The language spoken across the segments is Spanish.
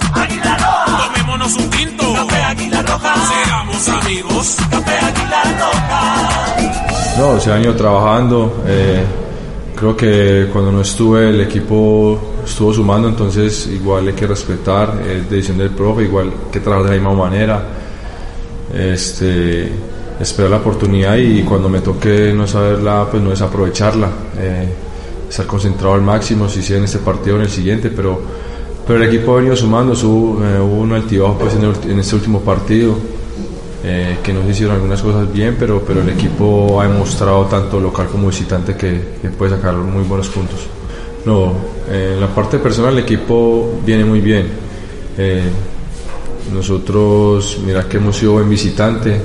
Águila Roja. Tomémonos un tinto. Café Águila Roja. Seamos amigos. Café Águila Roja. No, se han ido trabajando. eh, creo que cuando no estuve el equipo estuvo sumando, entonces igual hay que respetar, es decisión del profe, igual hay que trabajar de la misma manera. Este, esperar la oportunidad y cuando me toque no saberla, pues no desaprovecharla. eh, estar concentrado al máximo, si sea en este partido o en el siguiente, pero, pero el equipo ha venido sumando, su- eh, hubo un altibajo pues, en, este último partido, eh, que no se hicieron algunas cosas bien, pero, pero el equipo ha demostrado tanto local como visitante que, puede sacar muy buenos puntos. No, eh, en la parte personal el equipo viene muy bien. Nosotros, mira que hemos sido buen visitante.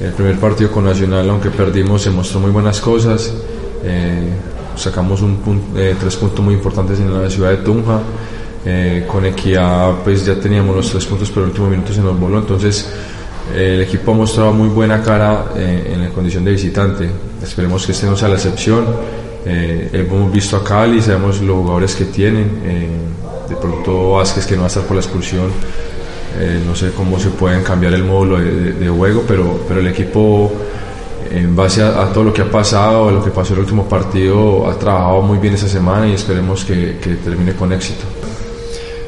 El primer partido con Nacional, aunque perdimos, se mostró muy buenas cosas. Sacamos un pun- eh, tres puntos muy importantes en la ciudad de Tunja. Eh, con Equidad, pues ya teníamos los tres puntos, pero el último minuto se nos voló. Entonces, eh, el equipo ha mostrado muy buena cara eh, en la condición de visitante. Esperemos que este no sea la excepción. Hemos visto a Cali, sabemos los jugadores que tienen. de pronto Vázquez que no va a estar por la expulsión. No sé cómo se pueden cambiar el módulo de, juego, pero, pero el equipo, en base a, a todo lo que ha pasado, a lo que pasó en el último partido, ha trabajado muy bien esa semana y esperemos que termine con éxito.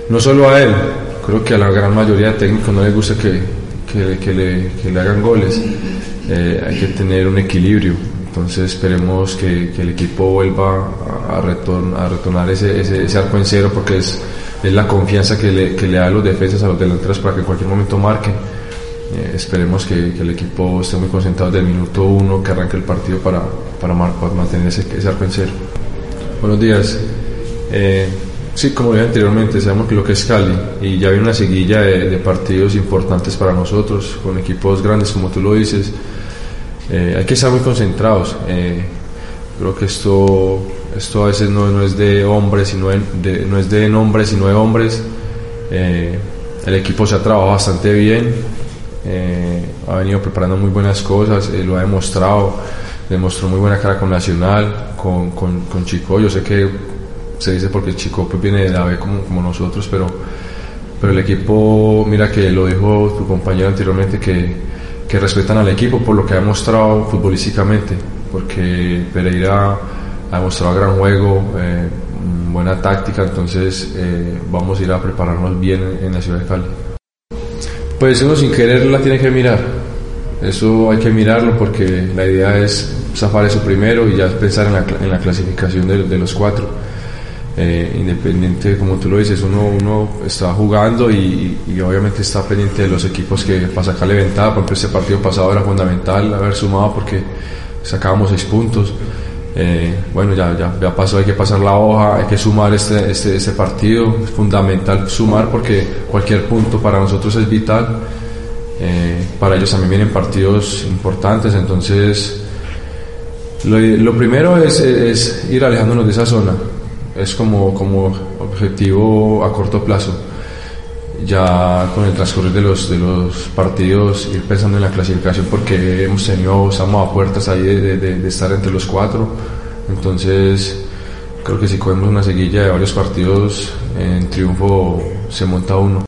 No solo a él, creo que a la gran mayoría de técnicos no les gusta que, que- le, que le hagan goles. Eh, hay que tener un equilibrio. Entonces esperemos que, el equipo vuelva a, a a retornar ese, ese, arco en cero porque es, es la confianza que le, que le da a los defensas, a los delanteros para que en cualquier momento marquen. Eh, esperemos que, que el equipo esté muy concentrado desde el minuto uno que arranque el partido para, para, para mantener ese, ese arco en cero. Buenos días. Eh, sí, como dije anteriormente, sabemos que lo que es Cali y ya viene una seguilla de, partidos importantes para nosotros, con equipos grandes como tú lo dices. Eh, hay que estar muy concentrados. eh, creo que esto, esto a veces no, no es de hombres, sino de, de- no es de nombres, sino de hombres. Eh, el equipo se ha trabajado bastante bien, ha venido preparando muy buenas cosas, lo ha demostrado, demostró muy buena cara con Nacional, con, con Chico. Yo sé que se dice porque Chico pues, viene de la B como, como nosotros, pero, pero el equipo, mira que lo dijo tu compañero anteriormente, que, que respetan al equipo por lo que ha demostrado futbolísticamente, porque Pereira ha demostrado gran juego, eh, buena táctica, entonces eh, vamos a ir a prepararnos bien en, en la ciudad de Cali. Pues uno sin querer la tiene que mirar. Eso hay que mirarlo porque la idea es zafar eso primero y ya pensar en la, en la clasificación de, de los cuatro. Eh, independiente, como tú lo dices, uno, uno está jugando y, y obviamente está pendiente de los equipos que para sacarle ventaja. Por ejemplo, este partido pasado era fundamental haber sumado porque sacábamos seis puntos. Eh, bueno, ya, ya, ya pasó, hay que pasar la hoja, hay que sumar este, este, este partido. Es fundamental sumar porque cualquier punto para nosotros es vital. Eh, para ellos también vienen partidos importantes, entonces lo, primero es ir alejándonos de esa zona. Es como, como objetivo a corto plazo. Ya con el transcurrir de los, de los partidos, ir pensando en la clasificación, porque hemos tenido, estamos a puertas ahí de, de- estar entre los cuatro. Entonces, creo que si cogemos una seguilla de varios partidos, en triunfo se monta uno.